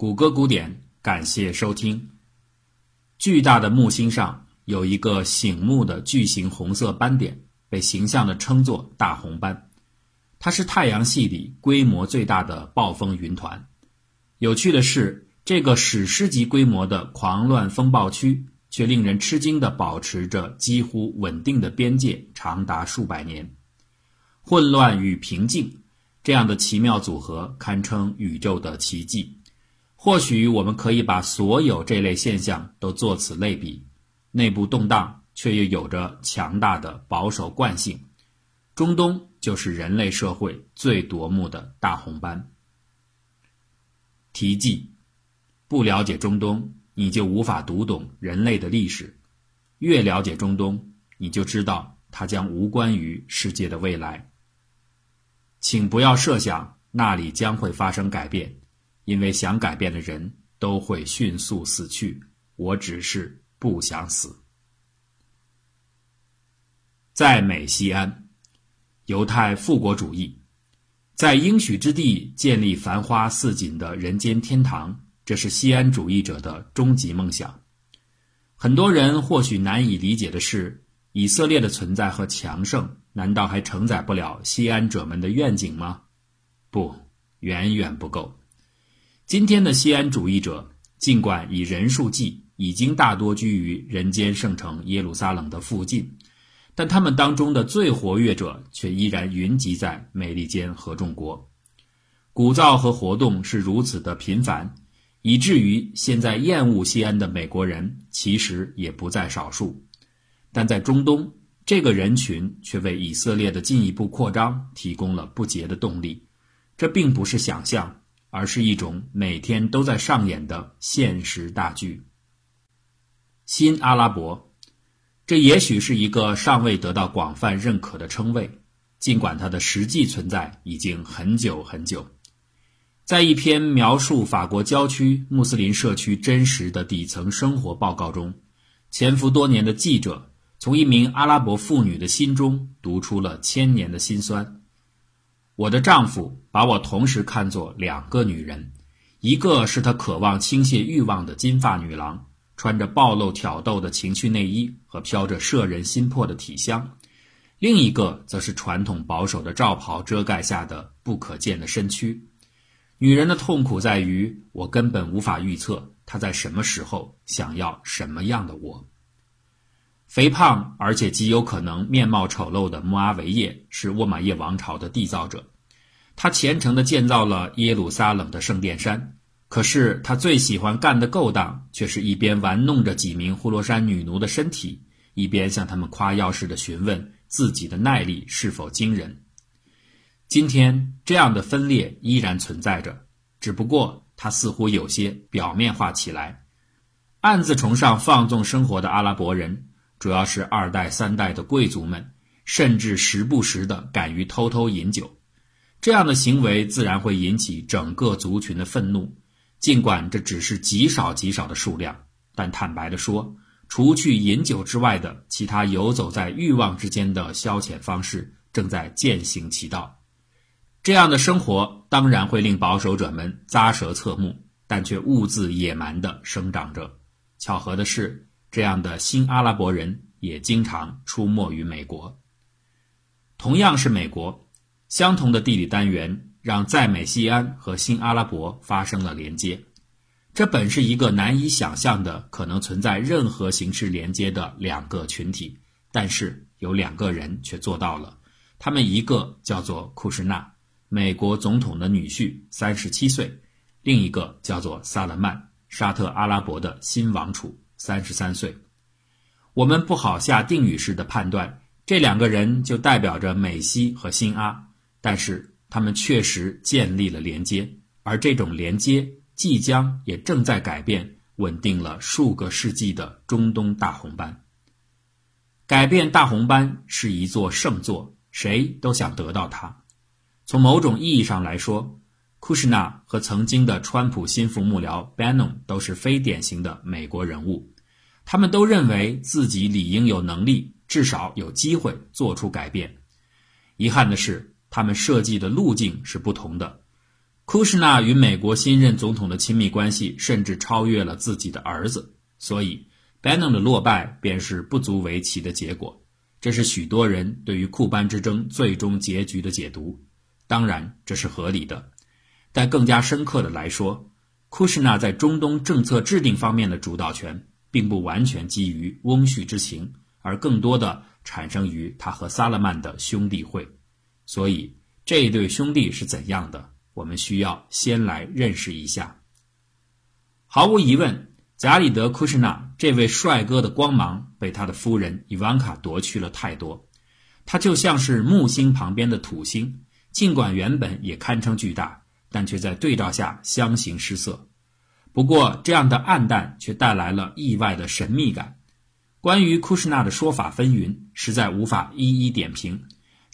谷歌古典，感谢收听。巨大的木星上有一个醒目的巨型红色斑点，被形象地称作大红斑。它是太阳系里规模最大的暴风云团。有趣的是，这个史诗级规模的狂乱风暴区，却令人吃惊地保持着几乎稳定的边界，长达数百年。混乱与平静，这样的奇妙组合堪称宇宙的奇迹。或许我们可以把所有这类现象都作此类比：内部动荡，却又有着强大的保守惯性。中东就是人类社会最夺目的大红斑。题记：不了解中东，你就无法读懂人类的历史；越了解中东，你就知道它将无关于世界的未来。请不要设想那里将会发生改变，因为想改变的人都会迅速死去。我只是不想死。在美西安，犹太复国主义。在应许之地建立繁花似锦的人间天堂，这是西安主义者的终极梦想。很多人或许难以理解的是，以色列的存在和强盛，难道还承载不了西安者们的愿景吗？不，远远不够。今天的西安主义者，尽管以人数计，已经大多居于人间圣城耶路撒冷的附近。但他们当中的最活跃者却依然云集在美利坚合众国，鼓噪和活动是如此的频繁，以至于现在厌恶西安的美国人其实也不在少数。但在中东，这个人群却为以色列的进一步扩张提供了不竭的动力。这并不是想象，而是一种每天都在上演的现实大剧。新阿拉伯。这也许是一个尚未得到广泛认可的称谓，尽管它的实际存在已经很久很久。在一篇描述法国郊区穆斯林社区真实的底层生活报告中，潜伏多年的记者从一名阿拉伯妇女的心中读出了千年的辛酸。我的丈夫把我同时看作两个女人，一个是他渴望倾泻欲望的金发女郎。穿着暴露挑逗的情趣内衣和飘着摄人心魄的体香，另一个则是传统保守的罩袍遮盖下的不可见的身躯。女人的痛苦在于，我根本无法预测她在什么时候想要什么样的我。肥胖而且极有可能面貌丑陋的穆阿维叶是沃玛叶王朝的缔造者，他虔诚地建造了耶路撒冷的圣殿山。可是他最喜欢干的勾当，却是一边玩弄着几名呼罗珊女奴的身体，一边向他们夸耀似的询问自己的耐力是否惊人。今天这样的分裂依然存在着，只不过它似乎有些表面化起来。暗自崇尚放纵生活的阿拉伯人，主要是二代三代的贵族们，甚至时不时的敢于偷偷饮酒。这样的行为自然会引起整个族群的愤怒。尽管这只是极少极少的数量，但坦白地说，除去饮酒之外的其他游走在欲望之间的消遣方式正在渐行其道。这样的生活当然会令保守者们咂舌侧目，但却兀自野蛮地生长着。巧合的是，这样的新阿拉伯人也经常出没于美国。同样是美国，相同的地理单元。让在美西安和新阿拉伯发生了连接，这本是一个难以想象的可能存在任何形式连接的两个群体，但是有两个人却做到了。他们一个叫做库什纳，美国总统的女婿，三十七岁；另一个叫做萨勒曼，沙特阿拉伯的新王储，三十三岁。我们不好下定语式的判断，这两个人就代表着美西和新阿，但是。他们确实建立了连接，而这种连接即将也正在改变稳定了数个世纪的中东大红斑。改变大红斑是一座圣座，谁都想得到它。从某种意义上来说，库什纳和曾经的川普心腹幕僚 Banon 都是非典型的美国人物。他们都认为自己理应有能力，至少有机会做出改变。遗憾的是。他们设计的路径是不同的。库什纳与美国新任总统的亲密关系甚至超越了自己的儿子，所以 Bannon 的落败便是不足为奇的结果。这是许多人对于库班之争最终结局的解读，当然这是合理的。但更加深刻的来说，库什纳在中东政策制定方面的主导权，并不完全基于翁婿之情，而更多的产生于他和萨勒曼的兄弟会。所以这一对兄弟是怎样的？我们需要先来认识一下。毫无疑问，贾里德·库什纳这位帅哥的光芒被他的夫人伊万卡夺去了太多。他就像是木星旁边的土星，尽管原本也堪称巨大，但却在对照下相形失色。不过，这样的暗淡却带来了意外的神秘感。关于库什纳的说法纷纭，实在无法一一点评。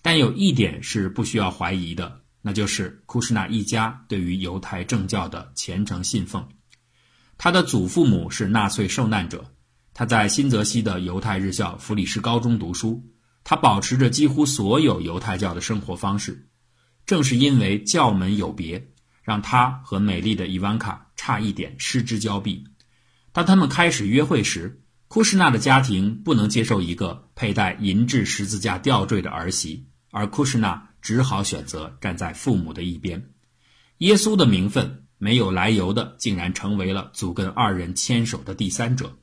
但有一点是不需要怀疑的。那就是库什纳一家对于犹太正教的虔诚信奉。他的祖父母是纳粹受难者，他在新泽西的犹太日校弗里斯高中读书。他保持着几乎所有犹太教的生活方式。正是因为教门有别，让他和美丽的伊万卡差一点失之交臂。当他们开始约会时，库什纳的家庭不能接受一个佩戴银质十字架吊坠的儿媳，而库什纳。只好选择站在父母的一边。耶稣的名分没有来由的，竟然成为了祖根二人牵手的第三者。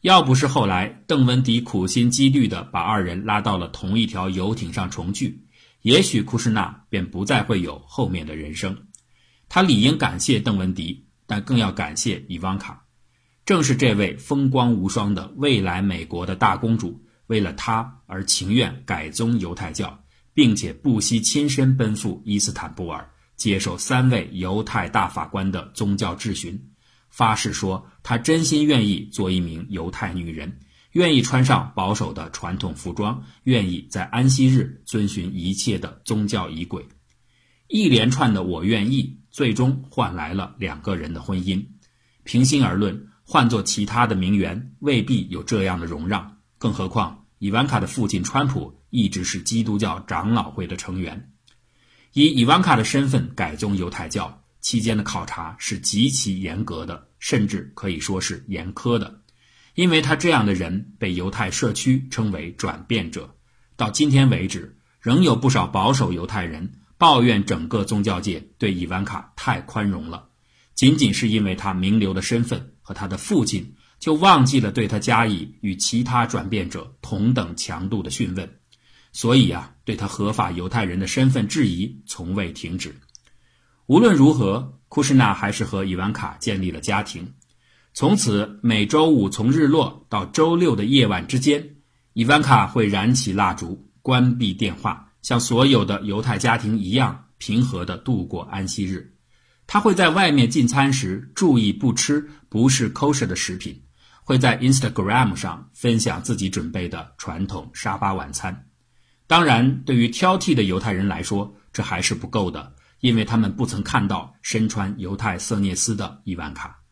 要不是后来邓文迪苦心积虑地把二人拉到了同一条游艇上重聚，也许库什纳便不再会有后面的人生。他理应感谢邓文迪，但更要感谢伊万卡。正是这位风光无双的未来美国的大公主，为了他而情愿改宗犹太教。并且不惜亲身奔赴伊斯坦布尔，接受三位犹太大法官的宗教质询，发誓说他真心愿意做一名犹太女人，愿意穿上保守的传统服装，愿意在安息日遵循一切的宗教仪轨。一连串的“我愿意”，最终换来了两个人的婚姻。平心而论，换做其他的名媛，未必有这样的容让，更何况伊万卡的父亲川普。一直是基督教长老会的成员，以伊万卡的身份改宗犹太教期间的考察是极其严格的，甚至可以说是严苛的，因为他这样的人被犹太社区称为转变者。到今天为止，仍有不少保守犹太人抱怨整个宗教界对伊万卡太宽容了，仅仅是因为他名流的身份和他的父亲，就忘记了对他加以与其他转变者同等强度的讯问。所以啊，对他合法犹太人的身份质疑从未停止。无论如何，库什纳还是和伊万卡建立了家庭。从此，每周五从日落到周六的夜晚之间，伊万卡会燃起蜡烛，关闭电话，像所有的犹太家庭一样平和地度过安息日。他会在外面进餐时注意不吃不是 kosher 的食品，会在 Instagram 上分享自己准备的传统沙巴晚餐。当然，对于挑剔的犹太人来说，这还是不够的，因为他们不曾看到身穿犹太色涅斯的伊万卡。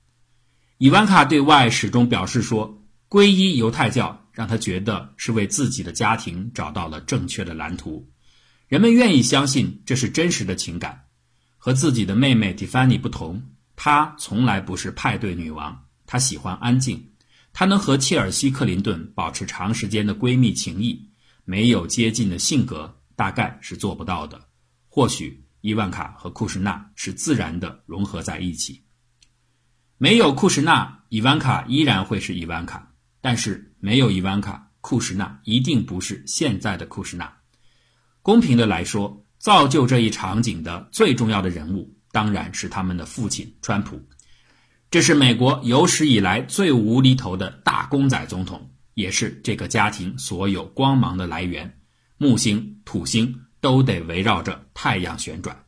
伊万卡对外始终表示说，皈依犹太教让他觉得是为自己的家庭找到了正确的蓝图。人们愿意相信这是真实的情感。和自己的妹妹蒂凡尼不同，她从来不是派对女王，她喜欢安静，她能和切尔西·克林顿保持长时间的闺蜜情谊。没有接近的性格，大概是做不到的。或许伊万卡和库什纳是自然的融合在一起。没有库什纳，伊万卡依然会是伊万卡；但是没有伊万卡，库什纳一定不是现在的库什纳。公平的来说，造就这一场景的最重要的人物，当然是他们的父亲川普。这是美国有史以来最无厘头的大公仔总统。也是这个家庭所有光芒的来源，木星、土星都得围绕着太阳旋转。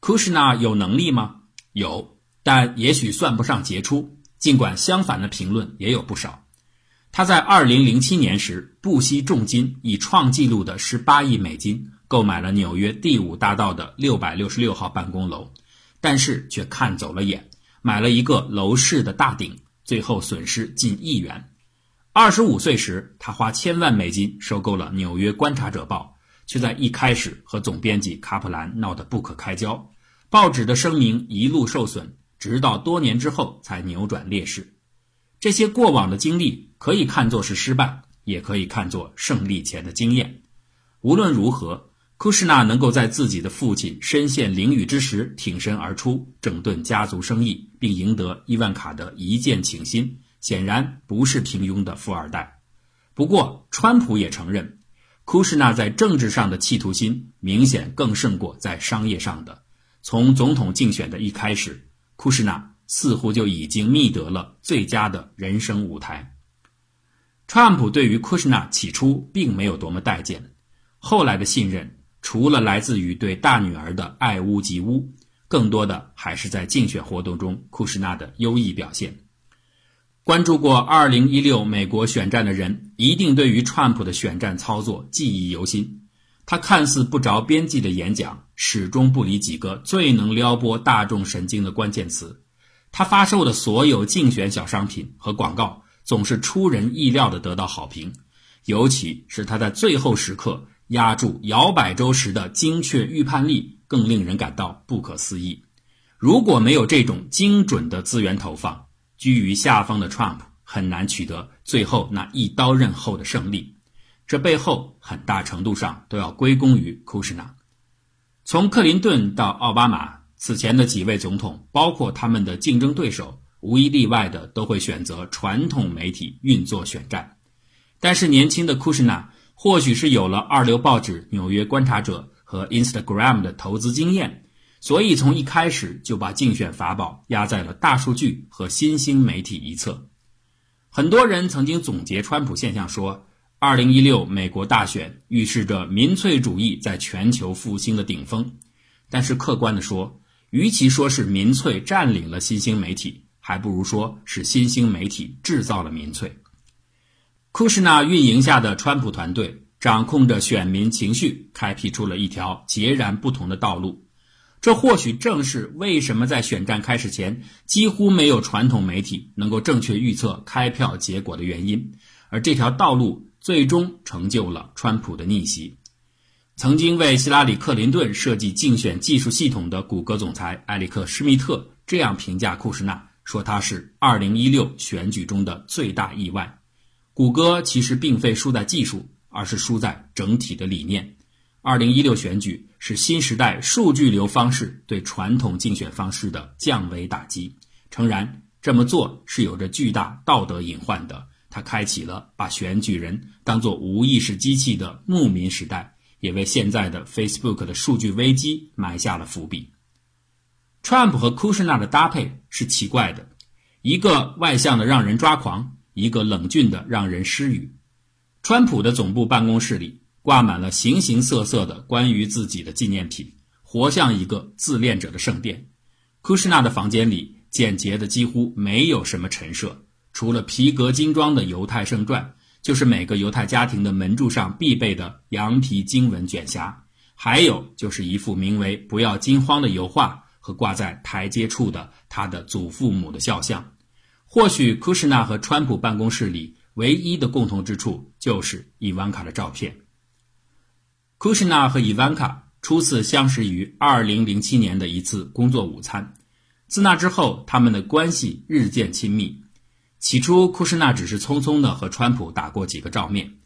库什纳有能力吗？有，但也许算不上杰出。尽管相反的评论也有不少。他在2007年时不惜重金，以创纪录的18亿美金购买了纽约第五大道的666号办公楼，但是却看走了眼，买了一个楼市的大顶，最后损失近亿元。二十五岁时，他花千万美金收购了《纽约观察者报》，却在一开始和总编辑卡普兰闹得不可开交。报纸的声名一路受损，直到多年之后才扭转劣势。这些过往的经历可以看作是失败，也可以看作胜利前的经验。无论如何，库什纳能够在自己的父亲身陷囹圄之时挺身而出，整顿家族生意，并赢得伊万卡的一见倾心，显然不是平庸的富二代。不过，川普也承认，库什纳在政治上的企图心明显更胜过在商业上的。从总统竞选的一开始，库什纳。似乎就已经觅得了最佳的人生舞台。川普对于库什纳起初并没有多么待见，后来的信任除了来自于对大女儿的爱屋及乌，更多的还是在竞选活动中库什纳的优异表现。关注过2016美国选战的人，一定对于川普的选战操作记忆犹新。他看似不着边际的演讲，始终不离几个最能撩拨大众神经的关键词。他发售的所有竞选小商品和广告总是出人意料地得到好评，尤其是他在最后时刻压住摇摆州时的精确预判力，更令人感到不可思议。如果没有这种精准的资源投放，居于下风的 Trump 很难取得最后那一刀刃后的胜利。这背后很大程度上都要归功于库什纳。从克林顿到奥巴马。此前的几位总统，包括他们的竞争对手，无一例外的都会选择传统媒体运作选战。但是，年轻的库什纳或许是有了二流报纸《纽约观察者》和 Instagram 的投资经验，所以从一开始就把竞选法宝压在了大数据和新兴媒体一侧。很多人曾经总结川普现象说，2016美国大选预示着民粹主义在全球复兴的顶峰。但是，客观的说，与其说是民粹占领了新兴媒体，还不如说是新兴媒体制造了民粹。库什纳运营下的川普团队掌控着选民情绪，开辟出了一条截然不同的道路。这或许正是为什么在选战开始前几乎没有传统媒体能够正确预测开票结果的原因。而这条道路最终成就了川普的逆袭。曾经为希拉里·克林顿设计竞选技术系统的谷歌总裁埃里克·施密特这样评价库什纳，说他是2016选举中的最大意外。谷歌其实并非输在技术，而是输在整体的理念。2016选举是新时代数据流方式对传统竞选方式的降维打击。诚然，这么做是有着巨大道德隐患的。它开启了把选举人当作无意识机器的牧民时代。也为现在的 Facebook 的数据危机埋下了伏笔。Trump 和库什纳的搭配是奇怪的，一个外向的让人抓狂，一个冷峻的让人失语。川普的总部办公室里挂满了形形色色的关于自己的纪念品，活像一个自恋者的圣殿。库什纳的房间里简洁的几乎没有什么陈设，除了皮革精装的犹太圣传。就是每个犹太家庭的门柱上必备的羊皮经文卷匣，还有就是一幅名为“不要惊慌”的油画和挂在台阶处的他的祖父母的肖像。或许库什纳和川普办公室里唯一的共同之处就是伊万卡的照片。库什纳和伊万卡初次相识于2007年的一次工作午餐，自那之后，他们的关系日渐亲密。起初，库什纳只是匆匆地和川普打过几个照面，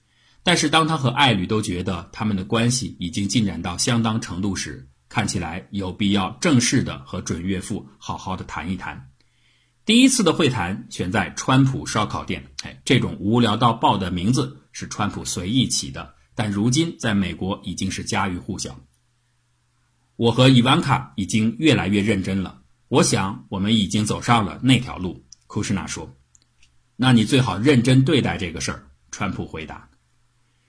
但是当他和爱侣都觉得他们的关系已经进展到相当程度时，看起来有必要正式的和准岳父好好的谈一谈。第一次的会谈选在川普烧烤店，哎，这种无聊到爆的名字是川普随意起的，但如今在美国已经是家喻户晓。我和伊万卡已经越来越认真了，我想我们已经走上了那条路。库什纳说。那你最好认真对待这个事儿，川普回答。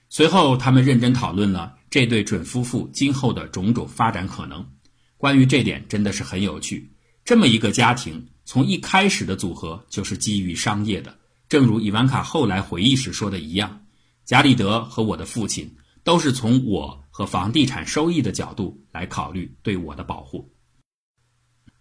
随后，他们认真讨论了这对准夫妇今后的种种发展可能。关于这点，真的是很有趣。这么一个家庭，从一开始的组合就是基于商业的。正如伊万卡后来回忆时说的一样，加里德和我的父亲都是从我和房地产收益的角度来考虑对我的保护。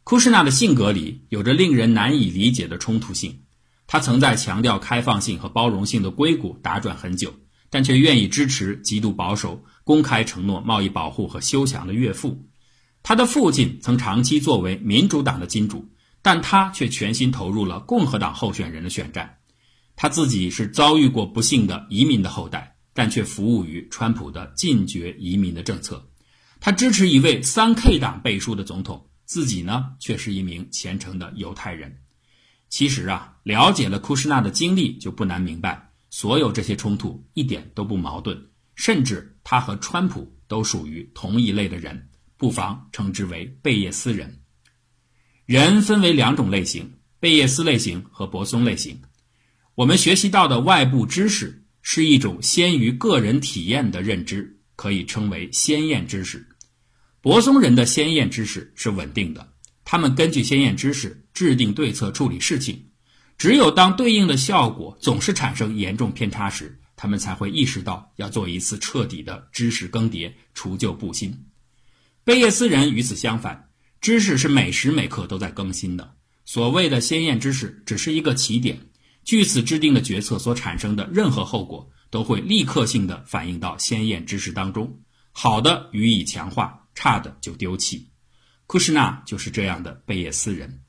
库什纳的性格里有着令人难以理解的冲突性。他曾在强调开放性和包容性的硅谷打转很久，但却愿意支持极度保守、公开承诺贸易保护和修墙的岳父。他的父亲曾长期作为民主党的金主，但他却全心投入了共和党候选人的选战。他自己是遭遇过不幸的移民的后代，但却服务于川普的禁绝移民的政策。他支持一位三 K 党背书的总统，自己呢却是一名虔诚的犹太人。其实啊，了解了库什纳的经历，就不难明白，所有这些冲突一点都不矛盾，甚至他和川普都属于同一类的人，不妨称之为贝叶斯人。人分为两种类型：贝叶斯类型和泊松类型。我们学习到的外部知识是一种先于个人体验的认知，可以称为先验知识。泊松人的先验知识是稳定的。他们根据先验知识制定对策处理事情，只有当对应的效果总是产生严重偏差时，他们才会意识到要做一次彻底的知识更迭，除旧布新。贝叶斯人与此相反，知识是每时每刻都在更新的。所谓的先验知识只是一个起点，据此制定的决策所产生的任何后果，都会立刻性的反映到先验知识当中，好的予以强化，差的就丢弃。库什纳就是这样的贝叶斯人，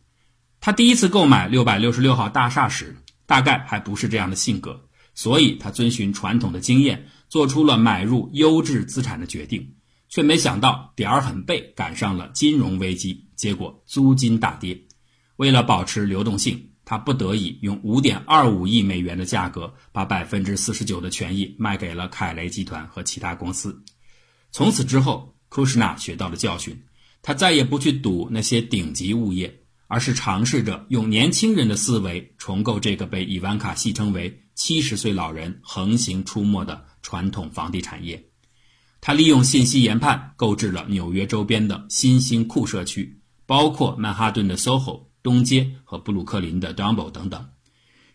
他第一次购买六百六十六号大厦时，大概还不是这样的性格，所以他遵循传统的经验，做出了买入优质资产的决定，却没想到点儿很背，赶上了金融危机，结果租金大跌。为了保持流动性，他不得已用五点二五亿美元的价格，把百分之四十九的权益卖给了凯雷集团和其他公司。从此之后，库什纳学到了教训。他再也不去赌那些顶级物业，而是尝试着用年轻人的思维重构这个被伊万卡戏称为“七十岁老人”横行出没的传统房地产业。他利用信息研判，购置了纽约周边的新兴酷社区，包括曼哈顿的 SOHO、东街和布鲁克林的 Dumbo 等等。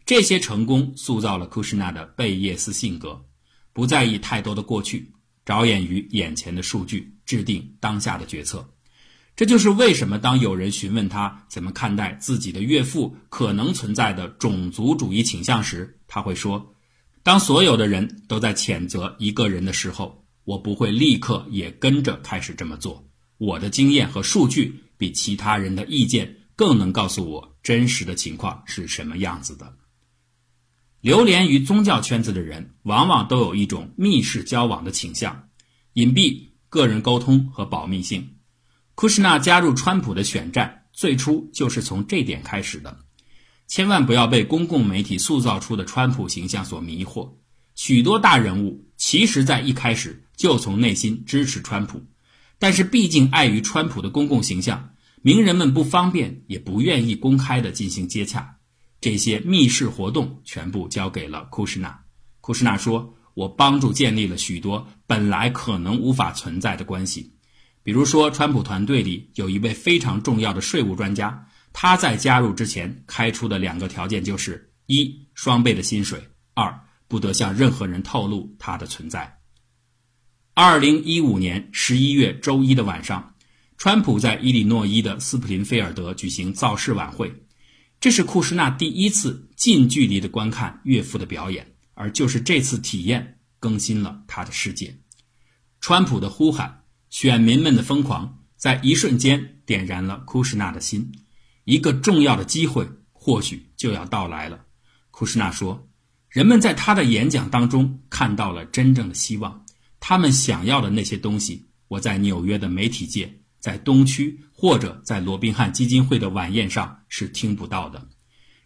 这些成功塑造了库什纳的贝叶斯性格，不在意太多的过去，着眼于眼前的数据，制定当下的决策。这就是为什么当有人询问他怎么看待自己的岳父可能存在的种族主义倾向时，他会说：“当所有的人都在谴责一个人的时候，我不会立刻也跟着开始这么做。我的经验和数据比其他人的意见更能告诉我真实的情况是什么样子的。”流连于宗教圈子的人，往往都有一种密室交往的倾向，隐蔽、个人沟通和保密性。库什纳加入川普的选战，最初就是从这点开始的。千万不要被公共媒体塑造出的川普形象所迷惑。许多大人物其实在一开始就从内心支持川普，但是毕竟碍于川普的公共形象，名人们不方便也不愿意公开的进行接洽。这些密室活动全部交给了库什纳。库什纳说：“我帮助建立了许多本来可能无法存在的关系。”比如说，川普团队里有一位非常重要的税务专家，他在加入之前开出的两个条件就是：一、双倍的薪水；二、不得向任何人透露他的存在。二零一五年十一月周一的晚上，川普在伊利诺伊的斯普林菲尔德举行造势晚会，这是库什纳第一次近距离的观看岳父的表演，而就是这次体验更新了他的世界。川普的呼喊。选民们的疯狂在一瞬间点燃了库什纳的心，一个重要的机会或许就要到来了。库什纳说：“人们在他的演讲当中看到了真正的希望，他们想要的那些东西，我在纽约的媒体界、在东区或者在罗宾汉基金会的晚宴上是听不到的。”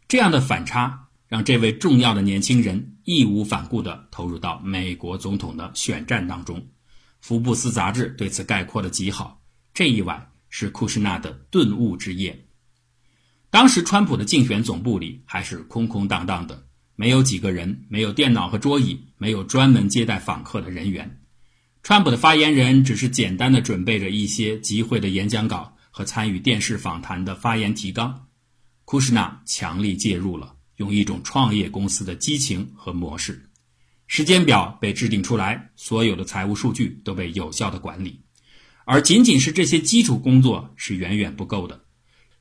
这样的反差让这位重要的年轻人义无反顾地投入到美国总统的选战当中。福布斯杂志对此概括的极好。这一晚是库什纳的顿悟之夜。当时，川普的竞选总部里还是空空荡荡的，没有几个人，没有电脑和桌椅，没有专门接待访客的人员。川普的发言人只是简单的准备着一些集会的演讲稿和参与电视访谈的发言提纲。库什纳强力介入了，用一种创业公司的激情和模式。时间表被制定出来，所有的财务数据都被有效的管理，而仅仅是这些基础工作是远远不够的。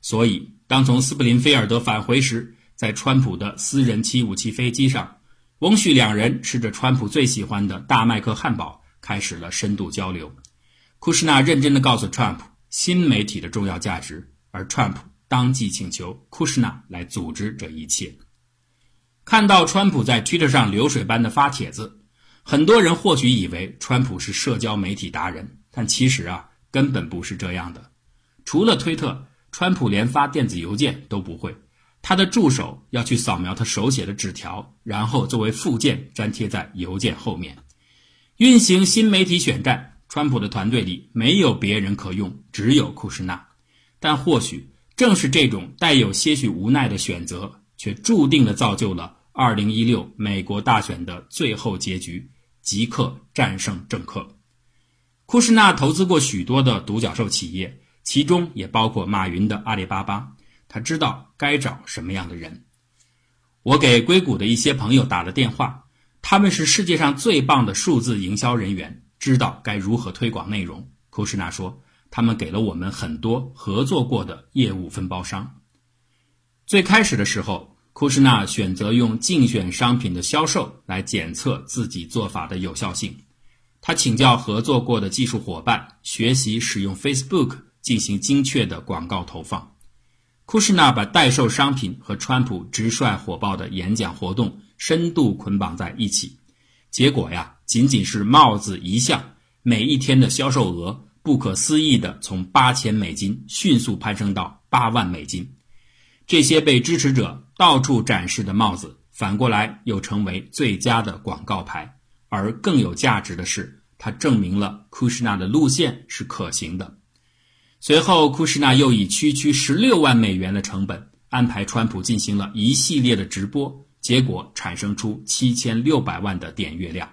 所以，当从斯普林菲尔德返回时，在川普的私人七五七飞机上，翁婿两人吃着川普最喜欢的大麦克汉堡，开始了深度交流。库什纳认真地告诉川普，新媒体的重要价值，而川普当即请求库什纳来组织这一切。看到川普在推特上流水般的发帖子，很多人或许以为川普是社交媒体达人，但其实啊，根本不是这样的。除了推特，川普连发电子邮件都不会。他的助手要去扫描他手写的纸条，然后作为附件粘贴在邮件后面。运行新媒体选战，川普的团队里没有别人可用，只有库什纳。但或许正是这种带有些许无奈的选择，却注定了造就了2016美国大选的最后结局——即刻战胜政客。库什纳投资过许多的独角兽企业，其中也包括马云的阿里巴巴。他知道该找什么样的人。我给硅谷的一些朋友打了电话，他们是世界上最棒的数字营销人员，知道该如何推广内容。库什纳说，他们给了我们很多合作过的业务分包商。最开始的时候，库什纳选择用竞选商品的销售来检测自己做法的有效性。他请教合作过的技术伙伴，学习使用 Facebook 进行精确的广告投放。库什纳把代售商品和川普直率火爆的演讲活动深度捆绑在一起，结果呀，仅仅是帽子一项，每一天的销售额不可思议的从八千美金迅速攀升到八万美金。这些被支持者到处展示的帽子，反过来又成为最佳的广告牌。而更有价值的是，它证明了库什纳的路线是可行的。随后，库什纳又以区区十六万美元的成本安排川普进行了一系列的直播，结果产生出七千六百万的点阅量。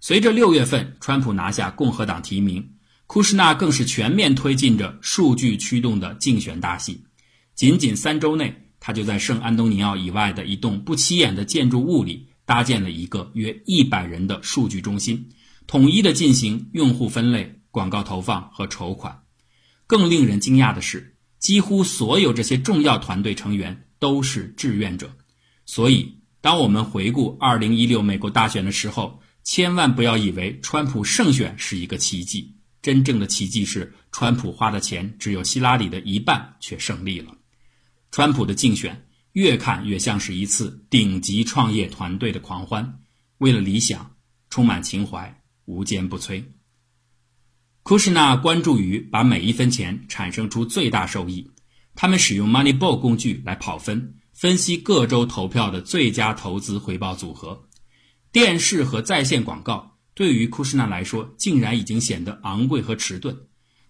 随着六月份川普拿下共和党提名，库什纳更是全面推进着数据驱动的竞选大戏。仅仅三周内，他就在圣安东尼奥以外的一栋不起眼的建筑物里搭建了一个约一百人的数据中心，统一的进行用户分类、广告投放和筹款。更令人惊讶的是，几乎所有这些重要团队成员都是志愿者。所以，当我们回顾2016美国大选的时候，千万不要以为川普胜选是一个奇迹。真正的奇迹是，川普花的钱只有希拉里的一半，却胜利了。川普的竞选越看越像是一次顶级创业团队的狂欢，为了理想，充满情怀，无坚不摧。库什纳关注于把每一分钱产生出最大收益。他们使用 Moneyball 工具来跑分，分析各州投票的最佳投资回报组合。电视和在线广告对于库什纳来说，竟然已经显得昂贵和迟钝。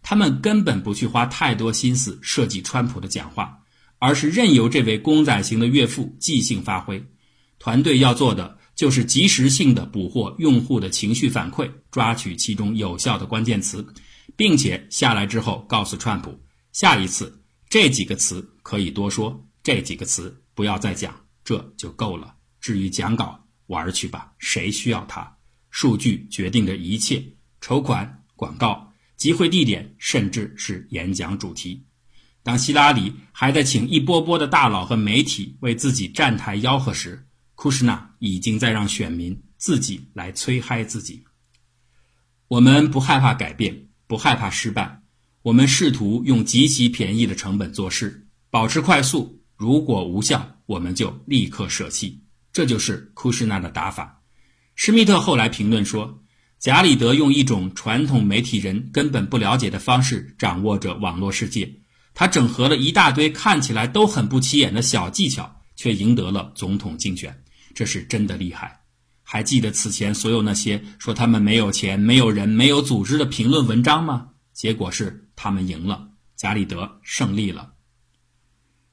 他们根本不去花太多心思设计川普的讲话，而是任由这位公仔型的岳父即兴发挥。团队要做的。就是及时性的捕获用户的情绪反馈，抓取其中有效的关键词，并且下来之后告诉川普，下一次这几个词可以多说，这几个词不要再讲，这就够了。至于讲稿，玩去吧，谁需要它？数据决定着一切，筹款、广告、集会地点，甚至是演讲主题。当希拉里还在请一波波的大佬和媒体为自己站台吆喝时，库什纳已经在让选民自己来催嗨自己。我们不害怕改变，不害怕失败。我们试图用极其便宜的成本做事，保持快速。如果无效，我们就立刻舍弃。这就是库什纳的打法。施密特后来评论说：“贾里德用一种传统媒体人根本不了解的方式掌握着网络世界。他整合了一大堆看起来都很不起眼的小技巧，却赢得了总统竞选。”这是真的厉害，还记得此前所有那些说他们没有钱、没有人、没有组织的评论文章吗？结果是他们赢了，贾里德胜利了。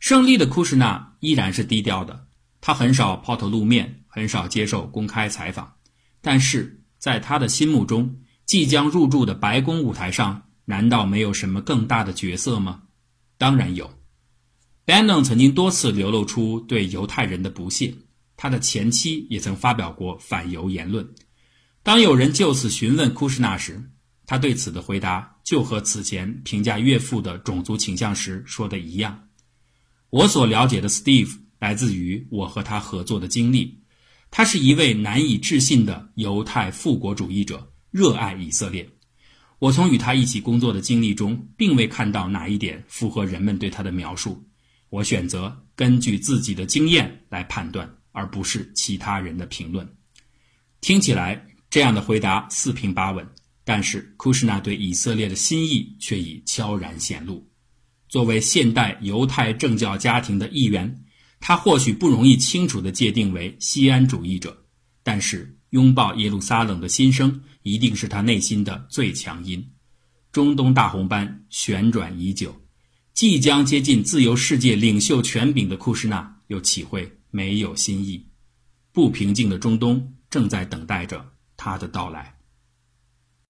胜利的库什纳依然是低调的，他很少抛头露面，很少接受公开采访。但是在他的心目中，即将入驻的白宫舞台上，难道没有什么更大的角色吗？当然有。Bannon 曾经多次流露出对犹太人的不屑。他的前妻也曾发表过反犹言论。当有人就此询问库什纳时，他对此的回答就和此前评价岳父的种族倾向时说的一样：“我所了解的 Steve 来自于我和他合作的经历。他是一位难以置信的犹太复国主义者，热爱以色列。我从与他一起工作的经历中，并未看到哪一点符合人们对他的描述。我选择根据自己的经验来判断，而不是其他人的评论。听起来这样的回答四平八稳，但是库什纳对以色列的心意却已悄然显露。作为现代犹太政教家庭的一员，他或许不容易清楚地界定为西安主义者，但是拥抱耶路撒冷的心声一定是他内心的最强音。中东大红斑旋转已久，即将接近自由世界领袖权柄的库什纳又岂会没有新意？不平静的中东。正在等待着他的到来。